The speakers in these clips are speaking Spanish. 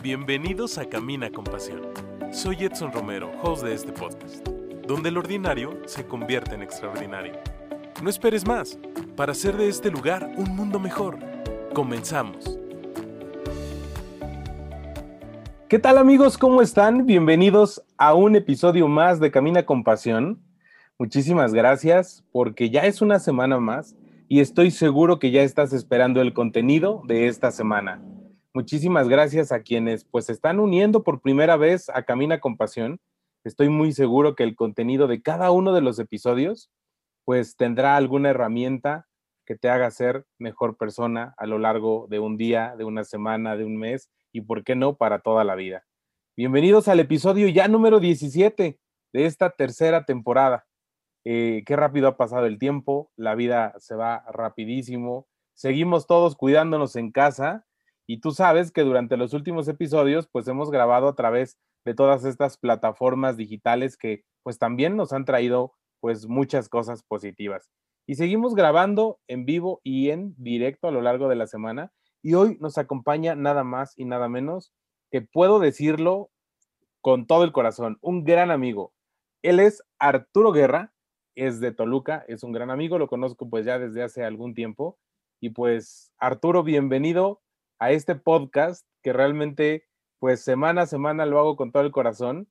Bienvenidos a Camina con Pasión. Soy Edson Romero, host de este podcast, donde el ordinario se convierte en extraordinario. No esperes más para hacer de este lugar un mundo mejor. Comenzamos. ¿Qué tal amigos? ¿Cómo están? Bienvenidos a un episodio más de Camina con Pasión. Muchísimas gracias porque ya es una semana más y estoy seguro que ya estás esperando el contenido de esta semana. Muchísimas gracias a quienes pues se están uniendo por primera vez a Camina con Pasión. Estoy muy seguro que el contenido de cada uno de los episodios pues tendrá alguna herramienta que te haga ser mejor persona a lo largo de un día, de una semana, de un mes y por qué no para toda la vida. Bienvenidos al episodio ya número 17 de esta tercera temporada. Eh, qué rápido ha pasado el tiempo, la vida se va rapidísimo, seguimos todos cuidándonos en casa y tú sabes que durante los últimos episodios pues hemos grabado a través de todas estas plataformas digitales que pues también nos han traído pues muchas cosas positivas. Y seguimos grabando en vivo y en directo a lo largo de la semana y hoy nos acompaña nada más y nada menos que puedo decirlo con todo el corazón, un gran amigo. Él es Arturo Guerra, es de Toluca, es un gran amigo, lo conozco pues ya desde hace algún tiempo. Y pues Arturo, bienvenido a este podcast que realmente pues semana a semana lo hago con todo el corazón.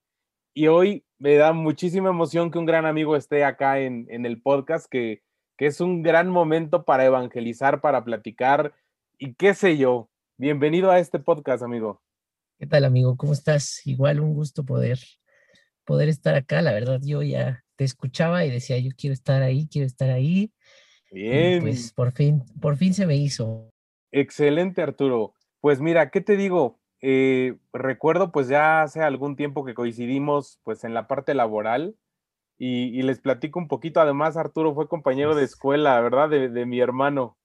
Y hoy me da muchísima emoción que un gran amigo esté acá en, en el podcast, que, que es un gran momento para evangelizar, para platicar y qué sé yo. Bienvenido a este podcast, amigo. ¿Qué tal, amigo? ¿Cómo estás? Igual un gusto poder, poder estar acá. La verdad, yo ya te escuchaba y decía, yo quiero estar ahí, quiero estar ahí. Bien. Y pues por fin, por fin se me hizo. Excelente, Arturo. Pues mira, ¿qué te digo? Eh, recuerdo pues ya hace algún tiempo que coincidimos pues en la parte laboral y, y les platico un poquito. Además, Arturo fue compañero de escuela, ¿verdad? De, de mi hermano.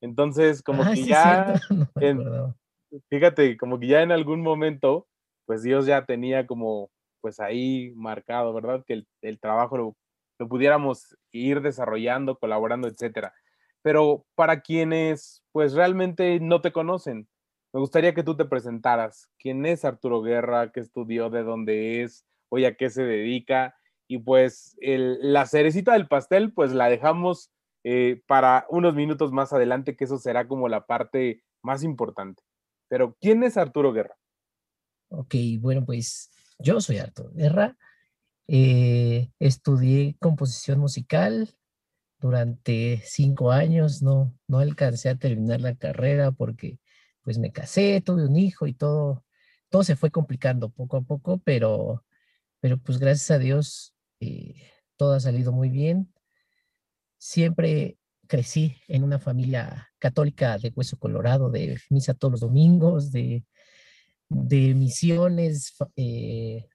Entonces, como Ah, que sí, ya, no en- fíjate, como que ya en algún momento, pues Dios ya tenía como pues ahí marcado, ¿verdad? Que el, el trabajo lo, lo pudiéramos ir desarrollando, colaborando, etcétera. Pero para quienes pues realmente no te conocen, me gustaría que tú te presentaras. ¿Quién es Arturo Guerra? ¿Qué estudió? ¿De dónde es? ¿Hoy a qué se dedica? Y pues la cerecita del pastel, pues la dejamos eh, para unos minutos más adelante, que eso será como la parte más importante. Pero, ¿quién es Arturo Guerra? Ok, bueno, pues yo soy Arturo Guerra. eh, estudié composición musical durante cinco años. No, no alcancé a terminar la carrera porque pues me casé, tuve un hijo y todo, todo se fue complicando poco a poco, pero, pero pues gracias a Dios eh, todo ha salido muy bien. Siempre crecí en una familia católica de hueso colorado, de misa todos los domingos, de, de misiones, eh,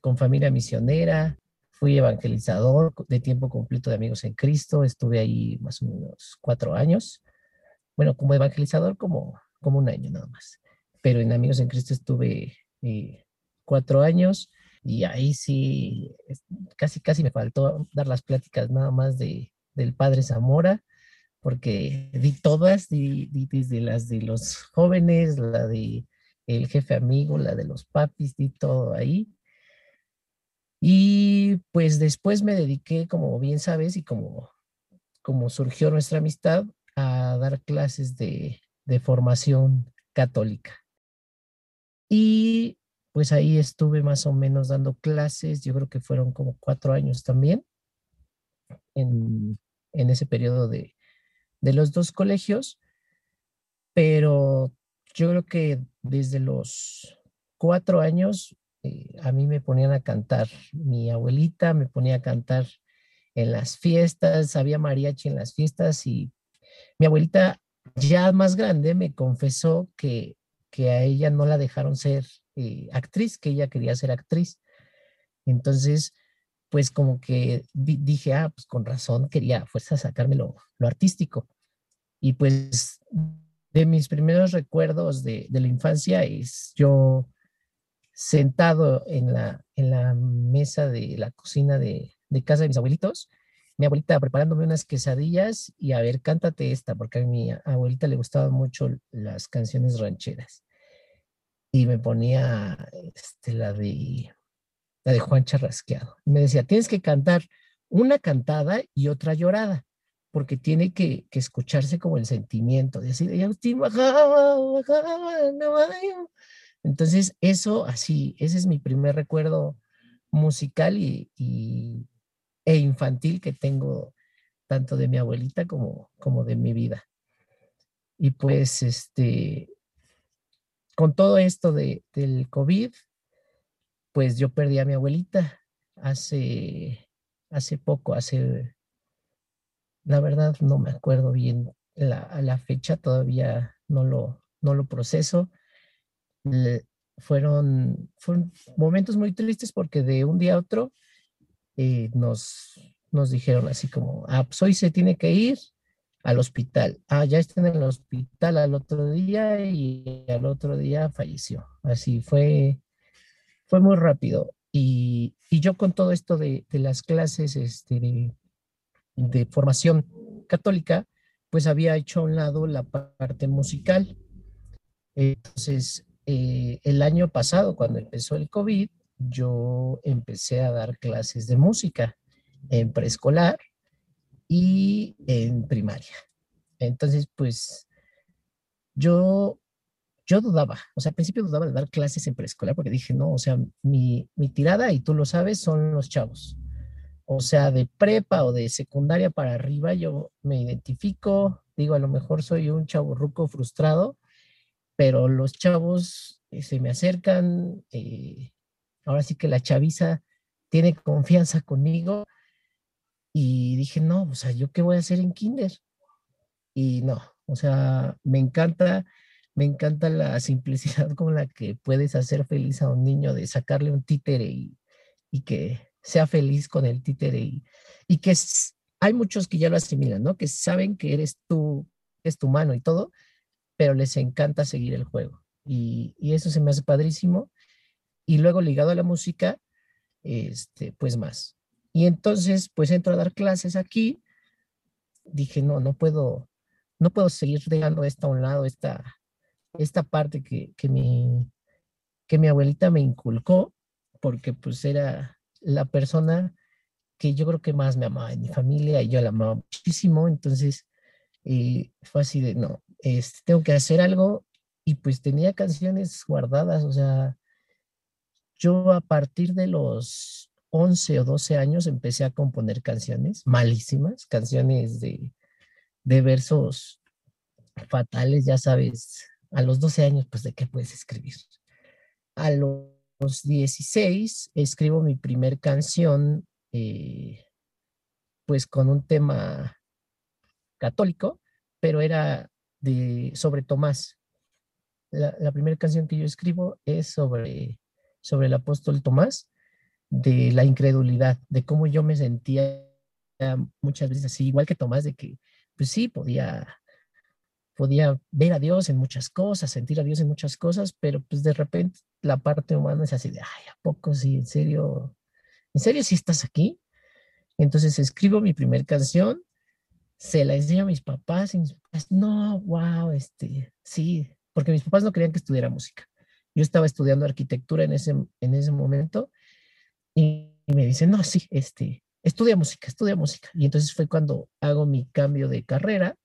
con familia misionera. Fui evangelizador de tiempo completo de Amigos en Cristo. Estuve ahí más o menos cuatro años. Bueno, como evangelizador como, como un año nada más. Pero en Amigos en Cristo estuve eh, cuatro años y ahí sí, casi, casi me faltó dar las pláticas nada más de, del Padre Zamora, porque di todas, di, di desde las de los jóvenes, la de el jefe amigo, la de los papis, di todo ahí. Y pues después me dediqué, como bien sabes, y como, como surgió nuestra amistad, a dar clases de, de formación católica. Y pues ahí estuve más o menos dando clases, yo creo que fueron como cuatro años también, en, en ese periodo de, de los dos colegios, pero yo creo que desde los cuatro años a mí me ponían a cantar, mi abuelita me ponía a cantar en las fiestas, había mariachi en las fiestas y mi abuelita ya más grande me confesó que, que a ella no la dejaron ser eh, actriz, que ella quería ser actriz. Entonces, pues como que di- dije, ah, pues con razón quería fuerza sacarme lo, lo artístico. Y pues de mis primeros recuerdos de, de la infancia es yo sentado en la, en la mesa de la cocina de, de casa de mis abuelitos, mi abuelita preparándome unas quesadillas y a ver, cántate esta, porque a mi abuelita le gustaban mucho las canciones rancheras. y me ponía este, la de la de Juan Charrasqueado. Me decía, tienes que cantar una cantada y otra llorada, porque tiene que, escucharse como el sentimiento de así de Agustín Entonces, eso así, ese es mi primer recuerdo musical y, e infantil que tengo tanto de mi abuelita como, como de mi vida. Y pues, este, con todo esto de, del COVID, pues yo perdí a mi abuelita hace, hace poco, hace, la verdad no me acuerdo bien la, la fecha, todavía no lo, no lo proceso. Fueron, fueron momentos muy tristes porque de un día a otro eh, nos, nos dijeron así como, ah, pues hoy se tiene que ir al hospital. Ah, ya está en el hospital al otro día y al otro día falleció. Así fue, fue muy rápido. Y, yo con todo esto de, las clases este, de, formación católica, pues había hecho a un lado la parte musical. Entonces, eh, el año pasado, cuando empezó el COVID, yo empecé a dar clases de música en preescolar y en primaria. Entonces, pues yo yo dudaba, o sea, al principio dudaba de dar clases en preescolar porque dije, no, o sea, mi, tirada, y tú lo sabes, son los chavos. O sea, de prepa o de secundaria para arriba, yo me identifico, digo, a lo mejor soy un chavo ruco frustrado, pero los chavos eh, se me acercan, eh, ahora sí que la chaviza tiene confianza conmigo y dije, no, o sea, ¿yo qué voy a hacer en kinder? Y no, o sea, me encanta me encanta la simplicidad con la que puedes hacer feliz a un niño de sacarle un títere y, que sea feliz con el títere y, que hay muchos que ya lo asimilan, ¿no? Que saben que eres tú, es tu mano y todo, pero les encanta seguir el juego. Y, eso se me hace padrísimo. Y luego ligado a la música, este, pues más. Y entonces, pues entro a dar clases aquí. Dije, no, no puedo, no puedo seguir dejando esto a un lado, esta, esta parte que, que, mi, que mi abuelita me inculcó, porque pues era la persona que yo creo que más me amaba en mi familia y yo la amaba muchísimo, entonces eh, fue así de, no, este, tengo que hacer algo y pues tenía canciones guardadas, o sea, yo a partir de los 11 o 12 años empecé a componer canciones malísimas, canciones de, de versos fatales, ya sabes, a los 12 años, pues de qué puedes escribir. A los 16 escribo mi primer canción, eh, pues con un tema católico, pero era sobre Tomás. La, primera canción que yo escribo es sobre, sobre el apóstol Tomás, de la incredulidad, de cómo yo me sentía muchas veces igual que Tomás, de que pues sí, podía podía ver a Dios en muchas cosas, sentir a Dios en muchas cosas, pero pues de repente la parte humana es así de, ay, ¿a poco sí? ¿En serio? ¿En serio si estás aquí? Entonces escribo mi primera canción, se la enseño a mis papás y mis papás, no, wow, este, sí, porque mis papás no querían que estudiara música. Yo estaba estudiando arquitectura en ese, en ese momento y, me dicen, no, sí, este, estudia música, estudia música. Y entonces fue cuando hago mi cambio de carrera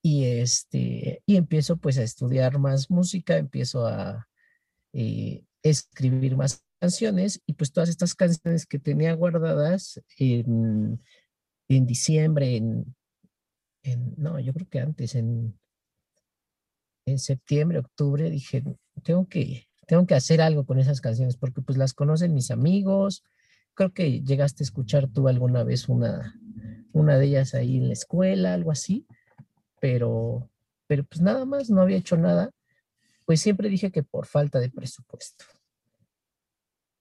y, este, y empiezo pues a estudiar más música, empiezo a eh, escribir más canciones y pues todas estas canciones que tenía guardadas en, en diciembre, en, no, yo creo que antes, en, en septiembre, octubre, dije, tengo que, tengo que hacer algo con esas canciones porque pues las conocen mis amigos, creo que llegaste a escuchar tú alguna vez una, una de ellas ahí en la escuela, algo así pero, pero pues nada más, no había hecho nada, pues siempre dije que por falta de presupuesto.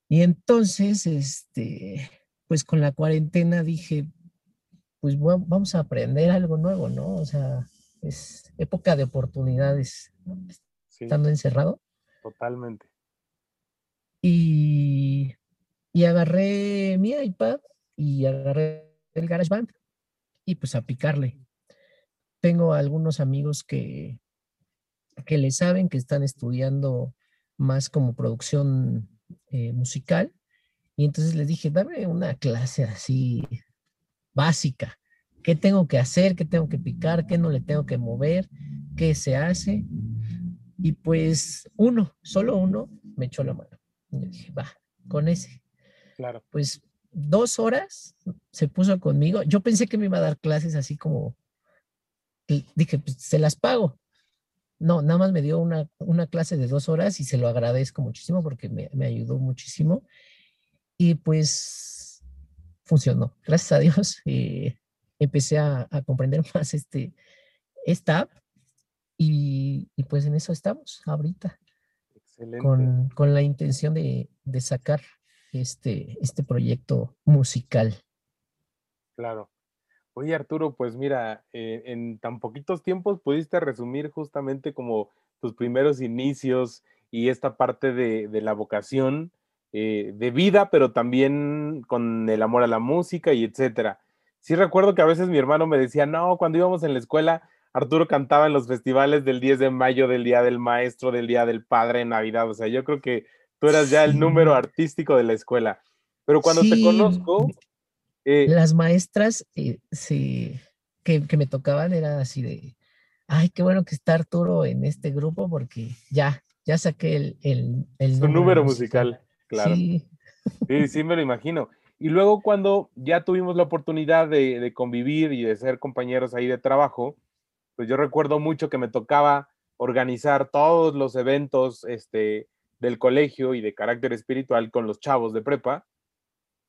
Y entonces, este, pues con la cuarentena dije, pues vamos a aprender algo nuevo, ¿no? O sea, es época de oportunidades, estando encerrado. Totalmente. Y, y agarré mi iPad y agarré el GarageBand y pues a picarle tengo algunos amigos que, que le saben, que están estudiando más como producción eh, musical. Y entonces les dije, dame una clase así básica. ¿Qué tengo que hacer? ¿Qué tengo que picar? ¿Qué no le tengo que mover? ¿Qué se hace? Y pues uno, solo uno, me echó la mano. Y yo dije, va, con ese. Claro. Pues dos horas se puso conmigo. Yo pensé que me iba a dar clases así como, dije, pues se las pago. No, nada más me dio una, clase de dos horas y se lo agradezco muchísimo porque me, ayudó muchísimo. Y pues funcionó, gracias a Dios. Eh, empecé a, comprender más este, esta app y, pues en eso estamos ahorita. Con, con, la intención de, de sacar este, este proyecto musical. Claro. Oye, Arturo, pues mira, eh, en tan poquitos tiempos pudiste resumir justamente como tus primeros inicios y esta parte de, la vocación eh, de vida, pero también con el amor a la música y etcétera. Sí recuerdo que a veces mi hermano me decía, no, cuando íbamos en la escuela, Arturo cantaba en los festivales del 10 de mayo, del Día del Maestro, del Día del Padre, en Navidad. O sea, yo creo que tú eras ya el número artístico de la escuela. Pero cuando te conozco... Eh, Las maestras eh, sí, que, me tocaban era así de, ay, qué bueno que está Arturo en este grupo porque ya, ya saqué el, el, el Su número, musical, claro. Sí. sí, sí, me lo imagino. Y luego cuando ya tuvimos la oportunidad de, de, convivir y de ser compañeros ahí de trabajo, pues yo recuerdo mucho que me tocaba organizar todos los eventos este, del colegio y de carácter espiritual con los chavos de prepa.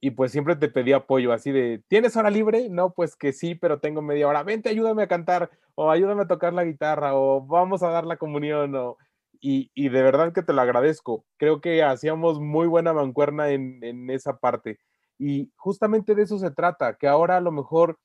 Y pues siempre te pedí apoyo, así de, ¿tienes hora libre? No, pues que sí, pero tengo media hora. Vente, ayúdame a cantar, o ayúdame a tocar la guitarra, o vamos a dar la comunión, o... Y, de verdad que te lo agradezco. Creo que hacíamos muy buena mancuerna en, en esa parte. Y justamente de eso se trata, que ahora a lo mejor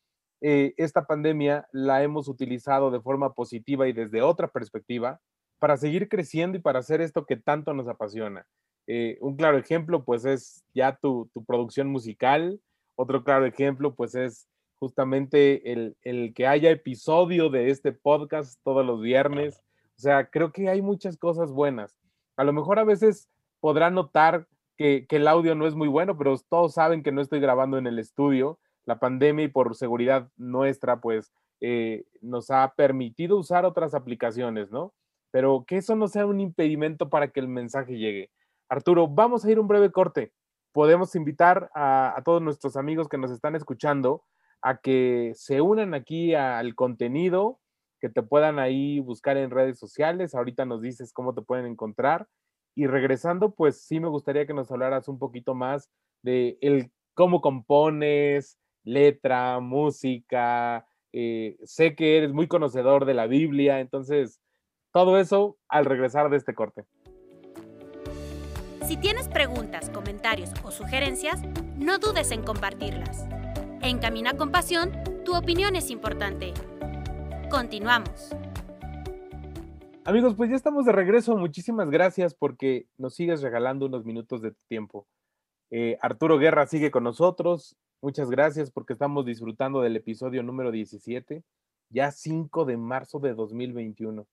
eh, esta pandemia la hemos utilizado de forma positiva y desde otra perspectiva, para seguir creciendo y para hacer esto que tanto nos apasiona. Eh, un claro ejemplo, pues, es ya tu, producción musical. Otro claro ejemplo, pues, es justamente el, que haya episodio de este podcast todos los viernes. O sea, creo que hay muchas cosas buenas. A lo mejor a veces podrán notar que, el audio no es muy bueno, pero todos saben que no estoy grabando en el estudio. La pandemia y por seguridad nuestra, pues eh, nos ha permitido usar otras aplicaciones, ¿no? pero que eso no sea un impedimento para que el mensaje llegue. Arturo, vamos a ir un breve corte. Podemos invitar a, todos nuestros amigos que nos están escuchando a que se unan aquí al contenido, que te puedan ahí buscar en redes sociales. Ahorita nos dices cómo te pueden encontrar. Y regresando, pues sí me gustaría que nos hablaras un poquito más de el cómo compones, letra, música. Eh, sé que eres muy conocedor de la Biblia, entonces todo eso al regresar de este corte. Si tienes preguntas, comentarios o sugerencias, no dudes en compartirlas. En Camina con Pasión, tu opinión es importante. Continuamos. Amigos, pues ya estamos de regreso. Muchísimas gracias porque nos sigues regalando unos minutos de tu tiempo. Eh, Arturo Guerra sigue con nosotros. Muchas gracias porque estamos disfrutando del episodio número 17, ya 5 de marzo de 2021.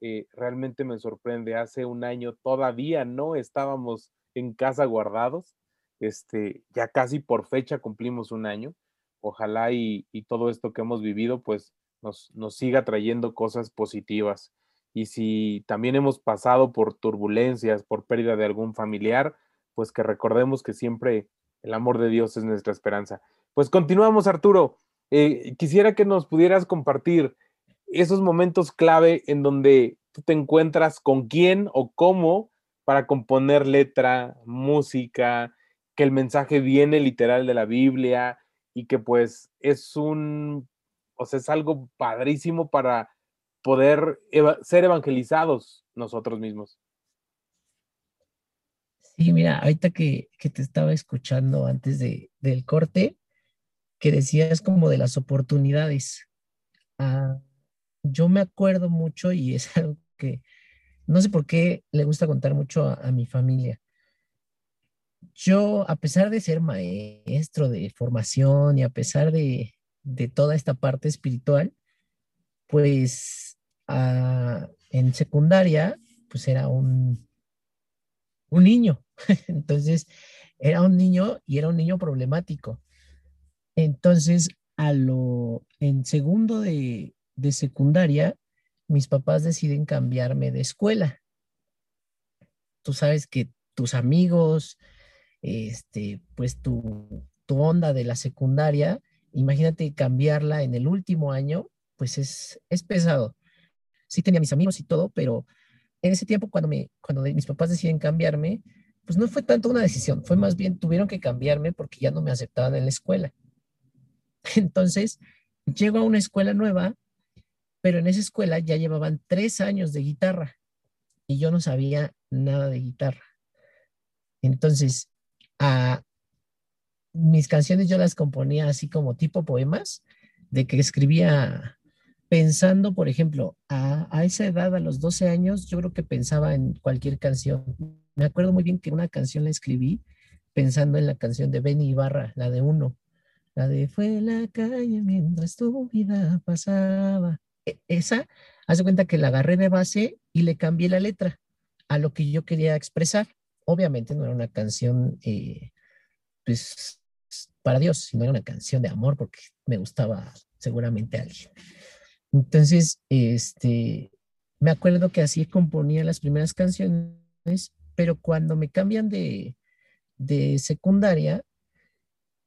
Eh, realmente me sorprende. Hace un año todavía no estábamos en casa guardados. Este, ya casi por fecha cumplimos un año. Ojalá y, todo esto que hemos vivido, pues nos, nos siga trayendo cosas positivas. Y si también hemos pasado por turbulencias, por pérdida de algún familiar, pues que recordemos que siempre el amor de Dios es nuestra esperanza. Pues continuamos, Arturo. Eh, quisiera que nos pudieras compartir esos momentos clave en donde tú te encuentras con quién o cómo para componer letra, música, que el mensaje viene literal de la Biblia y que pues es un, o sea, es algo padrísimo para poder ser evangelizados nosotros mismos. Sí, mira, ahorita que, te estaba escuchando antes de, del corte, que decías como de las oportunidades. Ah, yo me acuerdo mucho y es algo que no sé por qué le gusta contar mucho a, mi familia. Yo, a pesar de ser maestro de formación y a pesar de, toda esta parte espiritual, pues ah, en secundaria, pues era un, un niño. Entonces, era un niño y era un niño problemático. Entonces, a lo, en segundo de, de secundaria, mis papás deciden cambiarme de escuela. Tú sabes que tus amigos, este, pues tu, tu onda de la secundaria, imagínate cambiarla en el último año, pues es, es pesado. Sí tenía mis amigos y todo, pero en ese tiempo cuando, me, cuando mis papás deciden cambiarme, pues no fue tanto una decisión, fue más bien tuvieron que cambiarme porque ya no me aceptaban en la escuela. Entonces, llego a una escuela nueva, pero en esa escuela ya llevaban tres años de guitarra y yo no sabía nada de guitarra. Entonces, a, mis canciones yo las componía así como tipo poemas, de que escribía pensando, por ejemplo, a, a, esa edad, a los 12 años, yo creo que pensaba en cualquier canción. Me acuerdo muy bien que una canción la escribí pensando en la canción de Benny Ibarra, la de Uno, la de Fue la calle mientras tu vida pasaba. E, esa, hace cuenta que la agarré de base y le cambié la letra a lo que yo quería expresar. Obviamente no era una canción, eh, pues, para Dios, sino era una canción de amor porque me gustaba seguramente a alguien. Entonces, este, me acuerdo que así componía las primeras canciones, pero cuando me cambian de, de secundaria,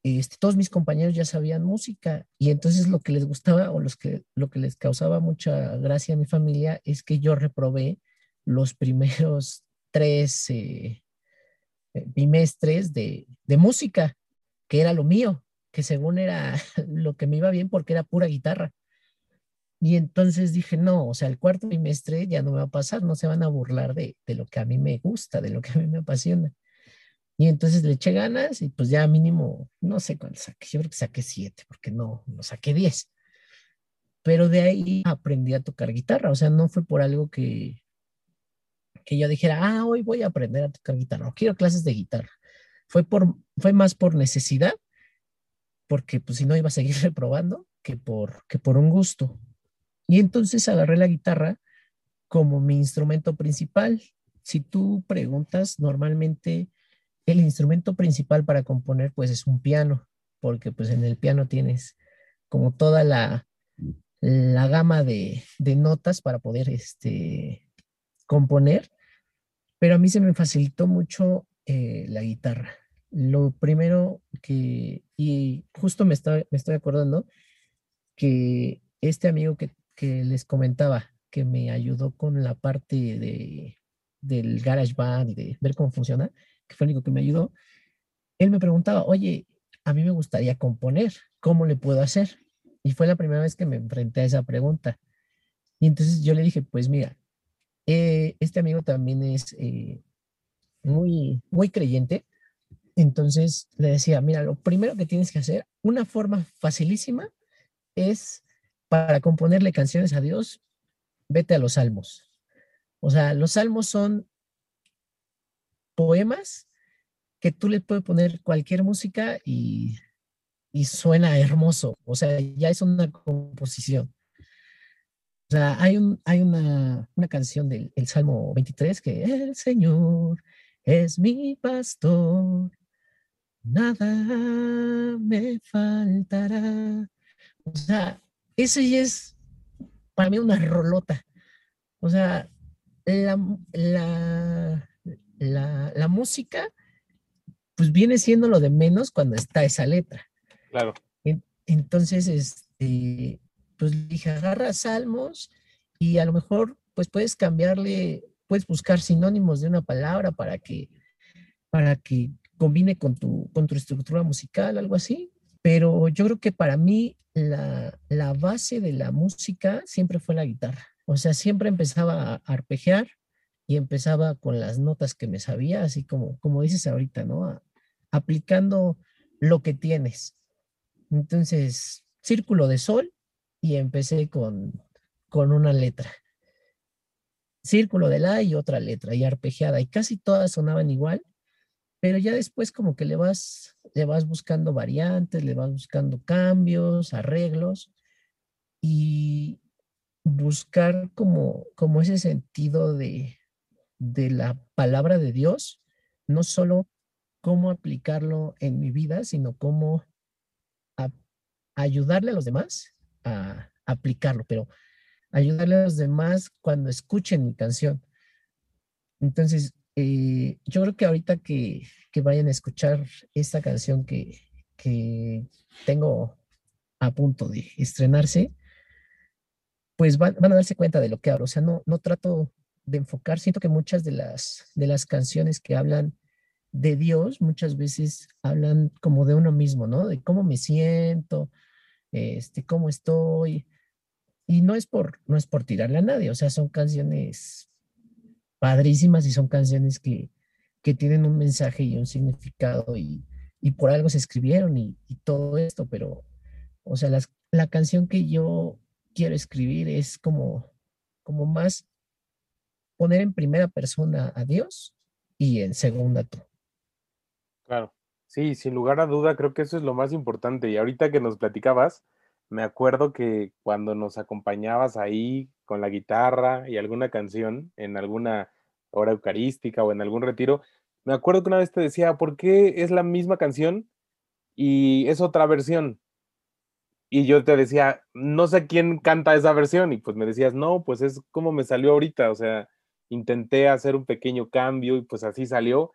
este, todos mis compañeros ya sabían música y entonces lo que les gustaba o los que, lo que les causaba mucha gracia a mi familia es que yo reprobé los primeros tres eh, eh, bimestres de, de música, que era lo mío, que según era lo que me iba bien porque era pura guitarra. Y entonces dije, no, o sea, el cuarto bimestre ya no me va a pasar, no se van a burlar de, de, lo que a mí me gusta, de lo que a mí me apasiona. Y entonces le eché ganas y pues ya mínimo, no sé cuánto saqué, yo creo que saqué siete, porque no, no saqué diez. Pero de ahí aprendí a tocar guitarra, o sea, no fue por algo que, que yo dijera, ah, hoy voy a aprender a tocar guitarra, o quiero clases de guitarra. Fue, por, fue más por necesidad, porque pues si no iba a seguir reprobando, que por, que por un gusto. Y entonces agarré la guitarra como mi instrumento principal. Si tú preguntas, normalmente el instrumento principal para componer pues es un piano, porque pues en el piano tienes como toda la, la gama de, notas para poder este, componer, pero a mí se me facilitó mucho eh, la guitarra. Lo primero que, y justo me, está, me estoy acordando que este amigo que, que les comentaba, que me ayudó con la parte de, del garage band y de ver cómo funciona, que fue el único que me ayudó, él me preguntaba, oye, a mí me gustaría componer, ¿cómo le puedo hacer? Y fue la primera vez que me enfrenté a esa pregunta. Y entonces yo le dije, pues mira, eh, este amigo también es eh, muy, muy creyente. Entonces le decía, mira, lo primero que tienes que hacer, una forma facilísima, es para componerle canciones a Dios, vete a los salmos. O sea, los salmos son poemas que tú le puedes poner cualquier música y, y suena hermoso. O sea, ya es una composición. O sea, hay, un, hay una, una canción del el Salmo 23 que el Señor es mi pastor, nada me faltará. O sea, eso ya es para mí una rolota. O sea, la, la, la, la, música, pues viene siendo lo de menos cuando está esa letra. Claro. Entonces, este, pues dije, agarra salmos y a lo mejor, pues puedes cambiarle, puedes buscar sinónimos de una palabra para que, para que combine con tu, con tu estructura musical, algo así. Pero yo creo que para mí la, la base de la música siempre fue la guitarra. O sea, siempre empezaba a arpegiar y empezaba con las notas que me sabía, así como, como dices ahorita, ¿no? aplicando lo que tienes. Entonces, círculo de sol y empecé con, con una letra. Círculo de la y otra letra y arpegiada y casi todas sonaban igual, pero ya después como que le vas, le vas buscando variantes, le vas buscando cambios, arreglos y buscar como, como ese sentido de, de la palabra de Dios no solo cómo aplicarlo en mi vida, sino cómo ayudarle a los demás a aplicarlo, pero ayudarle a los demás cuando escuchen mi canción. Entonces, eh, yo creo que ahorita que, vayan a escuchar esta canción que, tengo a punto de estrenarse, pues van, a darse cuenta de lo que hablo. O sea, no, no trato de enfocar, siento que muchas de las, de las canciones que hablan de Dios muchas veces hablan como de uno mismo, ¿no? De cómo me siento, este, cómo estoy. Y no es por, no es por tirarle a nadie, o sea, son canciones padrísimas y son canciones que, que tienen un mensaje y un significado y, y por algo se escribieron y, todo esto, pero, o sea, las, la canción que yo quiero escribir es como, como más poner en primera persona a Dios y en segunda tú. Claro, sí, sin lugar a duda, creo que eso es lo más importante. Y ahorita que nos platicabas, me acuerdo que cuando nos acompañabas ahí con la guitarra y alguna canción en alguna hora eucarística o en algún retiro, me acuerdo que una vez te decía, ¿por qué es la misma canción y es otra versión? Y yo te decía, no sé quién canta esa versión y pues me decías, no, pues es como me salió ahorita, o sea, intenté hacer un pequeño cambio y pues así salió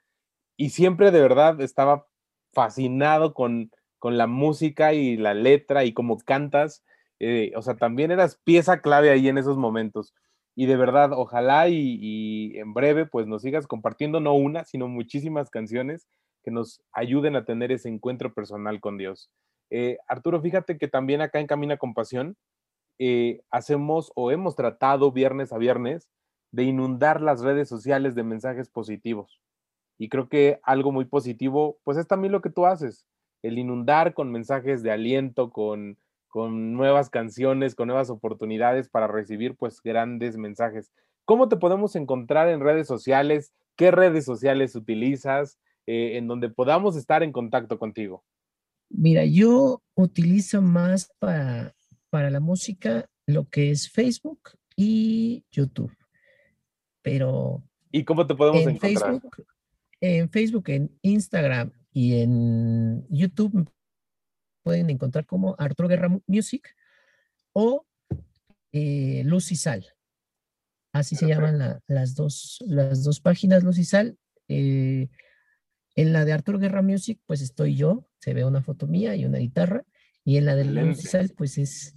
y siempre de verdad estaba fascinado con, con la música y la letra y cómo cantas. Eh, o sea, también eras pieza clave ahí en esos momentos. Y de verdad, ojalá y, en breve pues nos sigas compartiendo no una, sino muchísimas canciones que nos ayuden a tener ese encuentro personal con Dios. Eh, Arturo, fíjate que también acá en Camina con Pasión eh, hacemos o hemos tratado viernes a viernes de inundar las redes sociales de mensajes positivos. Y creo que algo muy positivo, pues es también lo que tú haces, el inundar con mensajes de aliento, con, con nuevas canciones, con nuevas oportunidades para recibir pues grandes mensajes. ¿Cómo te podemos encontrar en redes sociales? ¿Qué redes sociales utilizas eh, en donde podamos estar en contacto contigo? Mira, yo utilizo más para, para la música lo que es Facebook y YouTube. Pero... ¿Y cómo te podemos encontrar? En Facebook, en Instagram y en YouTube pueden encontrar como Arturo Guerra Music o eh, Luz y Sal. Así se llaman las, dos, las dos páginas, Luz y Sal. Eh, en la de Arturo Guerra Music, pues estoy yo, se ve una foto mía y una guitarra. Y en la de Luz y Sal, pues es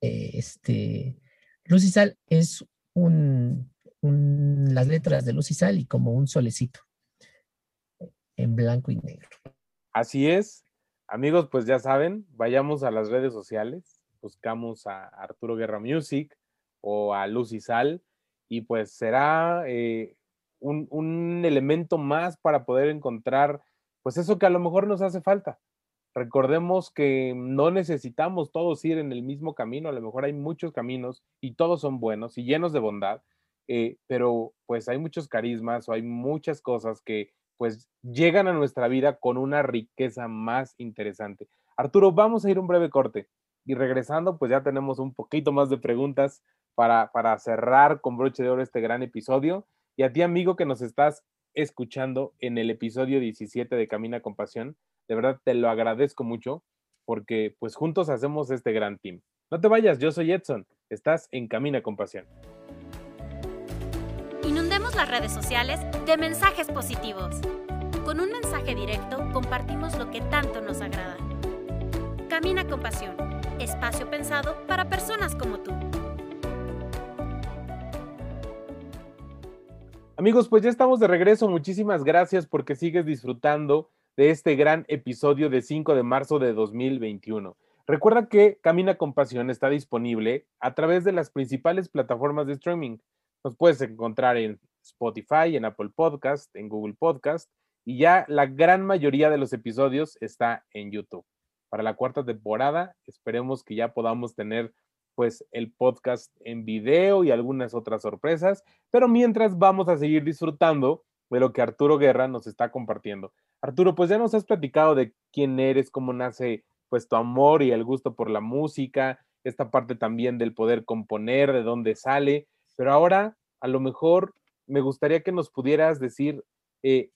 eh, este. Luz y Sal es un, las letras de Luz y Sal y como un solecito en blanco y negro. Así es. Amigos, pues ya saben, vayamos a las redes sociales, buscamos a Arturo Guerra Music o a Lucy Sal y pues será eh, un, un, elemento más para poder encontrar pues eso que a lo mejor nos hace falta. Recordemos que no necesitamos todos ir en el mismo camino, a lo mejor hay muchos caminos y todos son buenos y llenos de bondad, eh, pero pues hay muchos carismas o hay muchas cosas que pues llegan a nuestra vida con una riqueza más interesante. Arturo, vamos a ir un breve corte y regresando, pues ya tenemos un poquito más de preguntas para, para cerrar con broche de oro este gran episodio. Y a ti, amigo, que nos estás escuchando en el episodio 17 de Camina con Pasión, de verdad te lo agradezco mucho porque pues juntos hacemos este gran team. No te vayas, yo soy Edson, estás en Camina con Pasión las redes sociales de mensajes positivos. Con un mensaje directo compartimos lo que tanto nos agrada. Camina con pasión, espacio pensado para personas como tú. Amigos, pues ya estamos de regreso. Muchísimas gracias porque sigues disfrutando de este gran episodio de 5 de marzo de 2021. Recuerda que Camina con Pasión está disponible a través de las principales plataformas de streaming. Nos puedes encontrar en Spotify, en Apple Podcast, en Google Podcast y ya la gran mayoría de los episodios está en YouTube. Para la cuarta temporada esperemos que ya podamos tener pues el podcast en video y algunas otras sorpresas, pero mientras vamos a seguir disfrutando de lo que Arturo Guerra nos está compartiendo. Arturo, pues ya nos has platicado de quién eres, cómo nace pues tu amor y el gusto por la música, esta parte también del poder componer, de dónde sale, pero ahora a lo mejor me gustaría que nos pudieras decir, eh,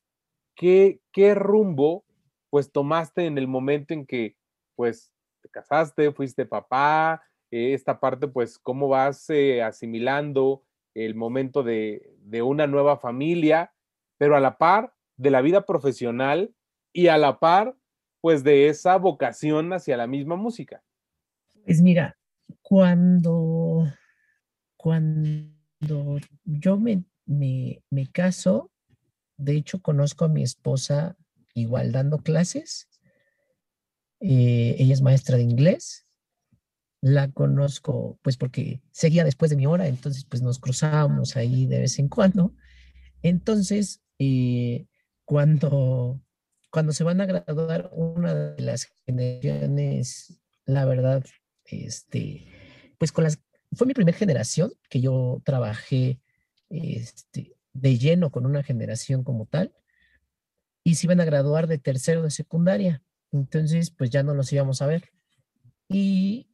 ¿qué, qué rumbo pues tomaste en el momento en que pues te casaste, fuiste papá, eh, esta parte pues cómo vas eh, asimilando el momento de, de una nueva familia, pero a la par de la vida profesional y a la par pues de esa vocación hacia la misma música. Pues mira, cuando, cuando yo me, me, me caso, de hecho conozco a mi esposa igual dando clases. Eh, ella es maestra de inglés. La conozco pues porque seguía después de mi hora, entonces pues nos cruzábamos ahí de vez en cuando. Entonces, eh, cuando, cuando se van a graduar una de las generaciones, la verdad, este, pues con las, fue mi primera generación que yo trabajé este, de lleno con una generación como tal y se iban a graduar de tercero de secundaria. Entonces, pues ya no los íbamos a ver. Y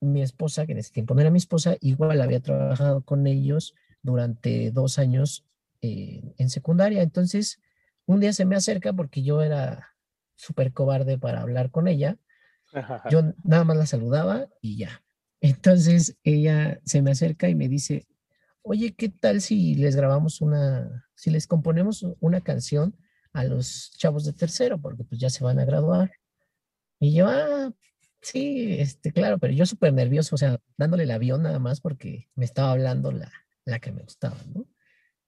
mi esposa, que en ese tiempo no era mi esposa, igual había trabajado con ellos durante dos años eh, en secundaria. Entonces, un día se me acerca porque yo era súper cobarde para hablar con ella. Yo nada más la saludaba y ya. Entonces ella se me acerca y me dice, oye, ¿qué tal si les grabamos una, si les componemos una canción a los chavos de tercero, porque pues ya se van a graduar. Y yo, ah, sí, este, claro, pero yo súper nervioso, o sea, dándole el avión nada más porque me estaba hablando la, la que me gustaba, ¿no?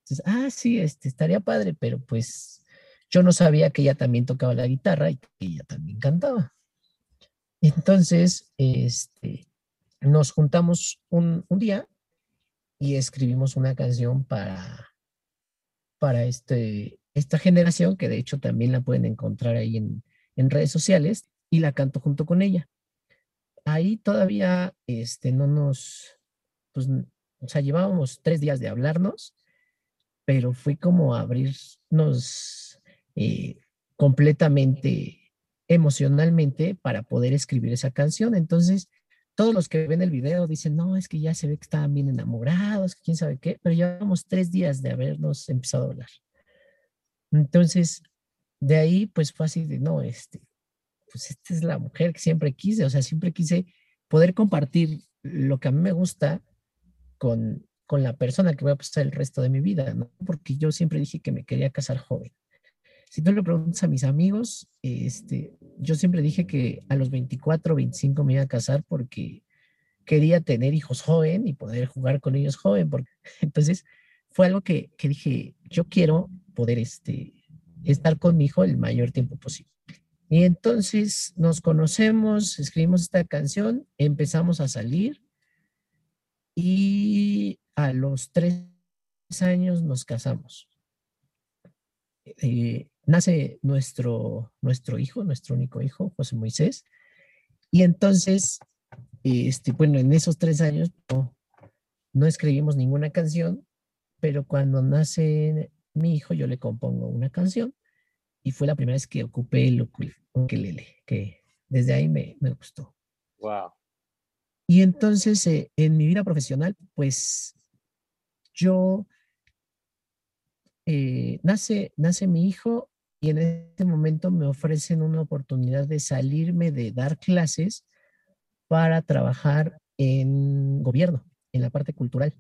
Entonces, ah, sí, este, estaría padre, pero pues yo no sabía que ella también tocaba la guitarra y que ella también cantaba. Entonces, este, nos juntamos un, día y escribimos una canción para, para este, esta generación, que de hecho también la pueden encontrar ahí en, redes sociales, y la canto junto con ella. Ahí todavía este, no nos, pues, o sea, llevábamos tres días de hablarnos, pero fue como abrirnos eh, completamente emocionalmente para poder escribir esa canción. Entonces, todos los que ven el video dicen, no, es que ya se ve que estaban bien enamorados, quién sabe qué, pero llevamos tres días de habernos empezado a hablar. Entonces, de ahí, pues fue así de, no, este, pues esta es la mujer que siempre quise, o sea, siempre quise poder compartir lo que a mí me gusta con, con la persona que voy a pasar el resto de mi vida, ¿no? Porque yo siempre dije que me quería casar joven. Si tú le preguntas a mis amigos, este, yo siempre dije que a los 24, 25 me iba a casar porque quería tener hijos joven y poder jugar con ellos joven. Porque, entonces, fue algo que, que dije, yo quiero poder este, estar con mi hijo el mayor tiempo posible. Y entonces nos conocemos, escribimos esta canción, empezamos a salir y a los tres años nos casamos. Eh, nace nuestro, nuestro hijo, nuestro único hijo, José Moisés. Y entonces, este, bueno, en esos tres años no, no escribimos ninguna canción, pero cuando nace mi hijo yo le compongo una canción y fue la primera vez que ocupé el ukulele, que desde ahí me, me gustó. Wow. Y entonces eh, en mi vida profesional, pues yo eh, nace, nace mi hijo y en este momento me ofrecen una oportunidad de salirme de dar clases para trabajar en gobierno, en la parte cultural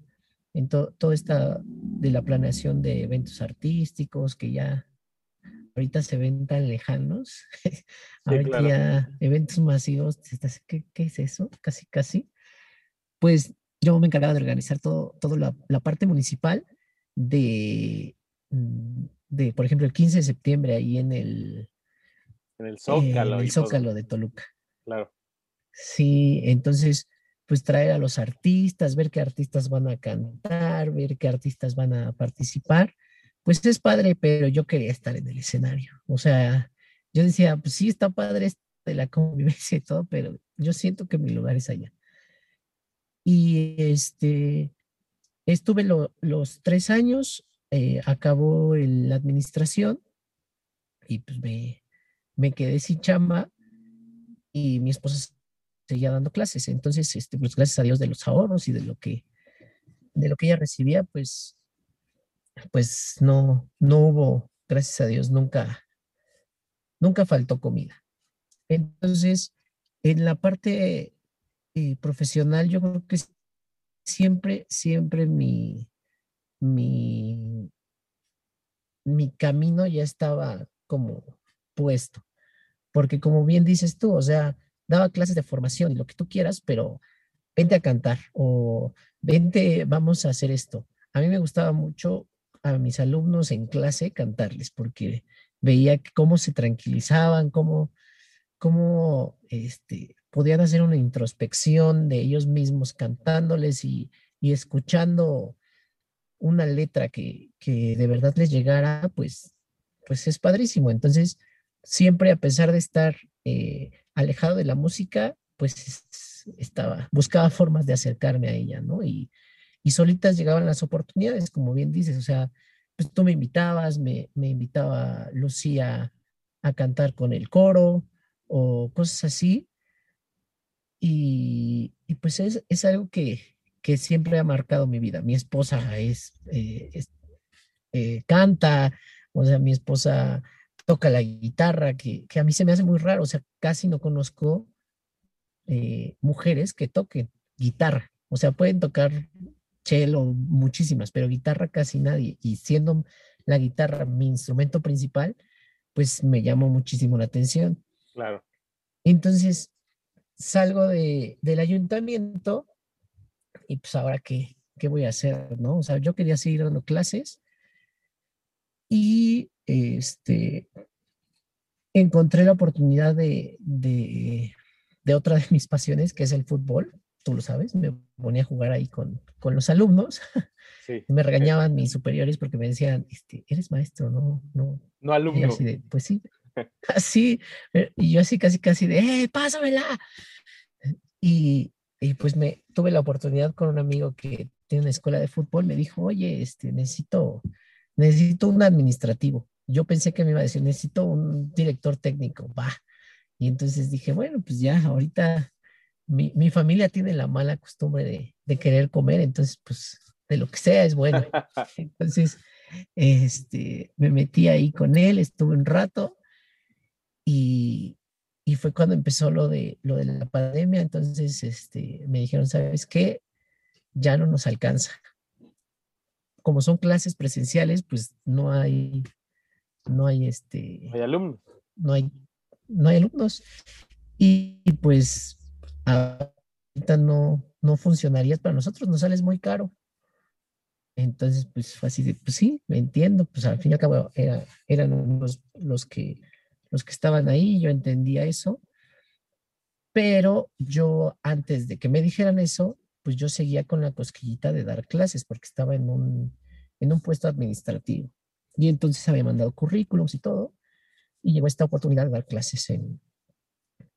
en todo esta de la planeación de eventos artísticos que ya ahorita se ven tan lejanos. ahorita ya eventos masivos, ¿qué, ¿qué, es eso? Casi, casi. Pues yo me encargaba de organizar todo, la, la, parte municipal de, mm, de, por ejemplo, el 15 de septiembre ahí en el... En el Zócalo. el Zócalo de Toluca. Claro. Sí, entonces pues traer a los artistas, ver qué artistas van a cantar, ver qué artistas van a participar. Pues es padre, pero yo quería estar en el escenario. O sea, yo decía, pues sí, está padre de la convivencia y todo, pero yo siento que mi lugar es allá. Y este, estuve los tres años, eh, acabó la administración y pues me, me quedé sin chamba y mi esposa seguía dando clases. Entonces, este, pues gracias a Dios de los ahorros y de lo que, de lo que ella recibía, pues, pues no, no hubo gracias a Dios, nunca, nunca faltó comida. Entonces, en la parte eh, profesional, yo creo que siempre, siempre mi, mi, mi camino ya estaba como puesto. Porque como bien dices tú, o sea, daba clases de formación y lo que tú quieras, pero vente a cantar o vente, vamos a hacer esto. A mí me gustaba mucho a mis alumnos en clase cantarles porque veía cómo se tranquilizaban, cómo, cómo este, podían hacer una introspección de ellos mismos cantándoles y, y escuchando una letra que, que, de verdad les llegara, pues, pues es padrísimo. Entonces, siempre a pesar de estar eh, alejado de la música, pues estaba, buscaba formas de acercarme a ella, ¿no? Y, y solitas llegaban las oportunidades, como bien dices, o sea, pues tú me invitabas, me, me invitaba Lucía a cantar con el coro o cosas así. Y, y pues es, es algo que, que, siempre ha marcado mi vida. Mi esposa es, eh, eh, canta, o sea, mi esposa toca la guitarra, que, que, a mí se me hace muy raro, o sea, casi no conozco eh, mujeres que toquen guitarra, o sea, pueden tocar cello, muchísimas, pero guitarra casi nadie, y siendo la guitarra mi instrumento principal, pues me llamó muchísimo la atención. Claro. Entonces, salgo de, del ayuntamiento y pues ahora qué, qué voy a hacer, ¿no? O sea, yo quería seguir dando clases y este, encontré la oportunidad de, de, de, otra de mis pasiones, que es el fútbol. Tú lo sabes, me ponía a jugar ahí con, con los alumnos. Sí, me regañaban mis superiores porque me decían, este, eres maestro, no, no. No alumno. así de, pues sí. así, y yo así casi, casi de, ¡eh, pásamela! Y, y pues me tuve la oportunidad con un amigo que tiene una escuela de fútbol, me dijo, oye, este, necesito, necesito un administrativo. Yo pensé que me iba a decir, necesito un director técnico, va. Y entonces dije, bueno, pues ya, ahorita mi, mi familia tiene la mala costumbre de, de, querer comer, entonces, pues, de lo que sea es bueno. Entonces, este, me metí ahí con él, estuve un rato y, y fue cuando empezó lo de, lo de la pandemia, entonces, este, me dijeron, ¿sabes qué? Ya no nos alcanza. Como son clases presenciales, pues no hay no hay este... hay alumnos. No hay, no hay alumnos. Y, pues ahorita no, no funcionaría para nosotros, nos sales muy caro. Entonces, pues fue así de, pues sí, me entiendo, pues al fin y al cabo era, eran los, los, que, los que estaban ahí, yo entendía eso, pero yo antes de que me dijeran eso, pues yo seguía con la cosquillita de dar clases porque estaba en un, en un puesto administrativo. Y entonces había mandado currículums y todo. Y llegó esta oportunidad de dar clases en,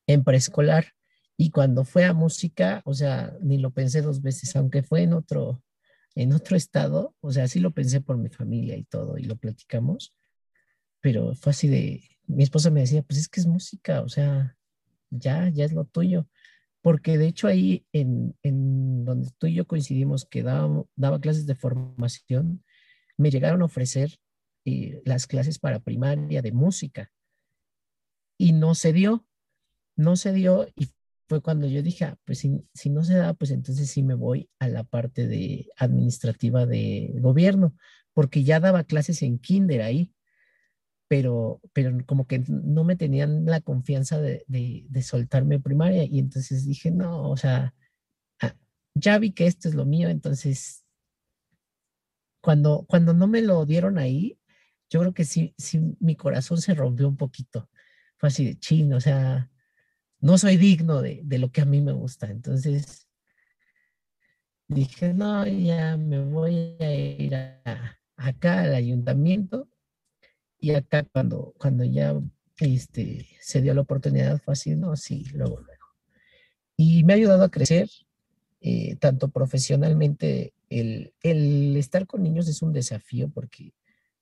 en preescolar. Y cuando fue a música, o sea, ni lo pensé dos veces, aunque fue en otro, en otro estado, o sea, sí lo pensé por mi familia y todo, y lo platicamos, pero fue así de, mi esposa me decía, pues es que es música, o sea, ya, ya es lo tuyo, porque de hecho ahí en, en donde tú y yo coincidimos que daba, daba clases de formación, me llegaron a ofrecer eh, las clases para primaria de música. Y no se dio, no se dio y fue cuando yo dije, ah, pues si, si, no se da, pues entonces sí me voy a la parte de administrativa de gobierno, porque ya daba clases en kinder ahí, pero, pero como que no me tenían la confianza de, de, soltarme primaria y entonces dije, no, o sea, ah, ya vi que esto es lo mío, entonces cuando, cuando no me lo dieron ahí, yo creo que sí, sí, mi corazón se rompió un poquito. Fue así de chino, o sea, no soy digno de, de lo que a mí me gusta. Entonces dije, no, ya me voy a ir acá al ayuntamiento. Y acá cuando, cuando ya este, se dio la oportunidad fue así, no, sí, luego, luego. Y me ha ayudado a crecer, eh, tanto profesionalmente, el, el estar con niños es un desafío porque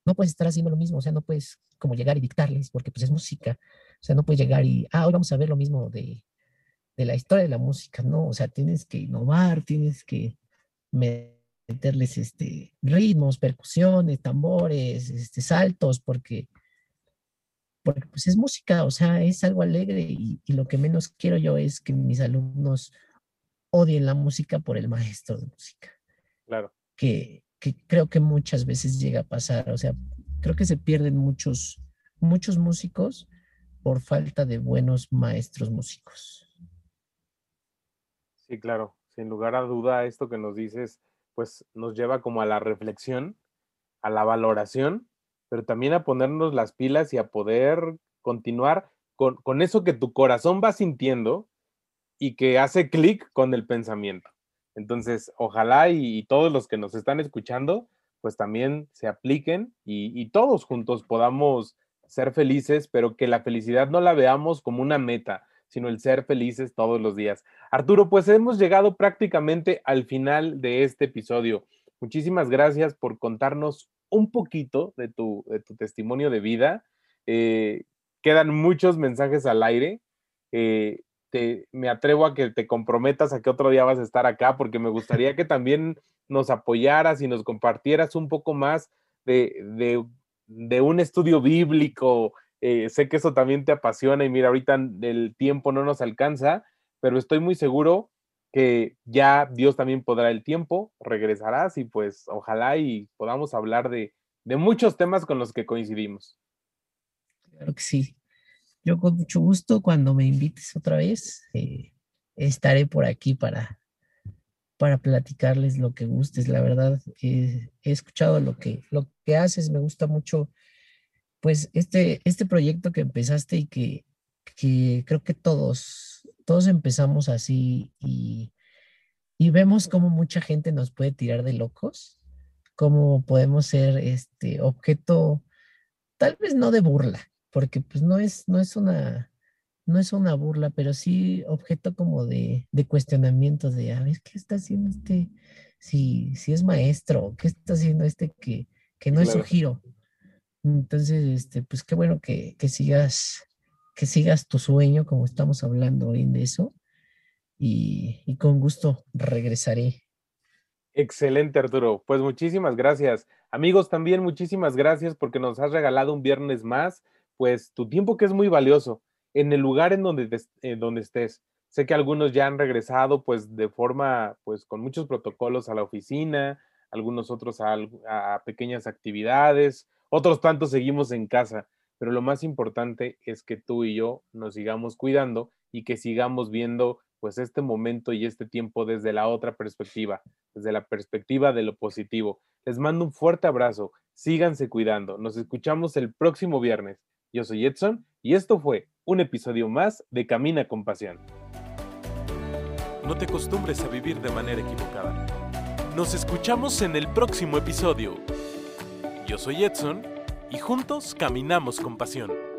no puedes estar haciendo lo mismo, o sea, no puedes como llegar y dictarles, porque pues es música, o sea, no puedes llegar y, ah, hoy vamos a ver lo mismo de, de la historia de la música, no, o sea, tienes que innovar, tienes que meterles este, ritmos, percusiones, tambores, este, saltos, porque, porque pues es música, o sea, es algo alegre y, lo que menos quiero yo es que mis alumnos odien la música por el maestro de música. Claro. Que, que creo que muchas veces llega a pasar, o sea, creo que se pierden muchos, muchos músicos por falta de buenos maestros músicos. Sí, claro, sin lugar a duda, esto que nos dices, pues nos lleva como a la reflexión, a la valoración, pero también a ponernos las pilas y a poder continuar con, con eso que tu corazón va sintiendo y que hace clic con el pensamiento. Entonces, ojalá y, todos los que nos están escuchando, pues también se apliquen y, y todos juntos podamos ser felices, pero que la felicidad no la veamos como una meta, sino el ser felices todos los días. Arturo, pues hemos llegado prácticamente al final de este episodio. Muchísimas gracias por contarnos un poquito de tu, testimonio de vida. Eh, quedan muchos mensajes al aire. Eh, me atrevo a que te comprometas a que otro día vas a estar acá, porque me gustaría que también nos apoyaras y nos compartieras un poco más de, de un estudio bíblico, eh, sé que eso también te apasiona y mira, ahorita el tiempo no nos alcanza, pero estoy muy seguro que ya Dios también podrá el tiempo, regresarás y pues ojalá y podamos hablar de, muchos temas con los que coincidimos. Claro que sí. Yo con mucho gusto, cuando me invites otra vez, eh, estaré por aquí para, para platicarles lo que gustes. La verdad, he escuchado lo que, lo que haces, me gusta mucho pues este, este proyecto que empezaste y que, creo que todos, todos empezamos así y, vemos cómo mucha gente nos puede tirar de locos, cómo podemos ser este objeto, tal vez no de burla, porque pues no es, no es una, no es una burla, pero sí objeto como de, de cuestionamiento de, a ver, ¿qué está haciendo este? Si, si es maestro, ¿qué está haciendo este que, que no es su giro? Entonces, este, pues qué bueno que, sigas, que sigas tu sueño, como estamos hablando hoy de eso, y, con gusto regresaré. Excelente, Arturo. Pues muchísimas gracias. Amigos, también muchísimas gracias porque nos has regalado un viernes más, pues tu tiempo que es muy valioso en el lugar en donde, donde estés. Sé que algunos ya han regresado pues de forma, pues con muchos protocolos a la oficina, algunos otros a pequeñas actividades, otros tantos seguimos en casa, pero lo más importante es que tú y yo nos sigamos cuidando y que sigamos viendo pues este momento y este tiempo desde la otra perspectiva, desde la perspectiva de lo positivo. Les mando un fuerte abrazo, síganse cuidando, nos escuchamos el próximo viernes. Yo soy Edson y esto fue un episodio más de Camina con Pasión. No te acostumbres a vivir de manera equivocada. Nos escuchamos en el próximo episodio. Yo soy Edson y juntos caminamos con pasión.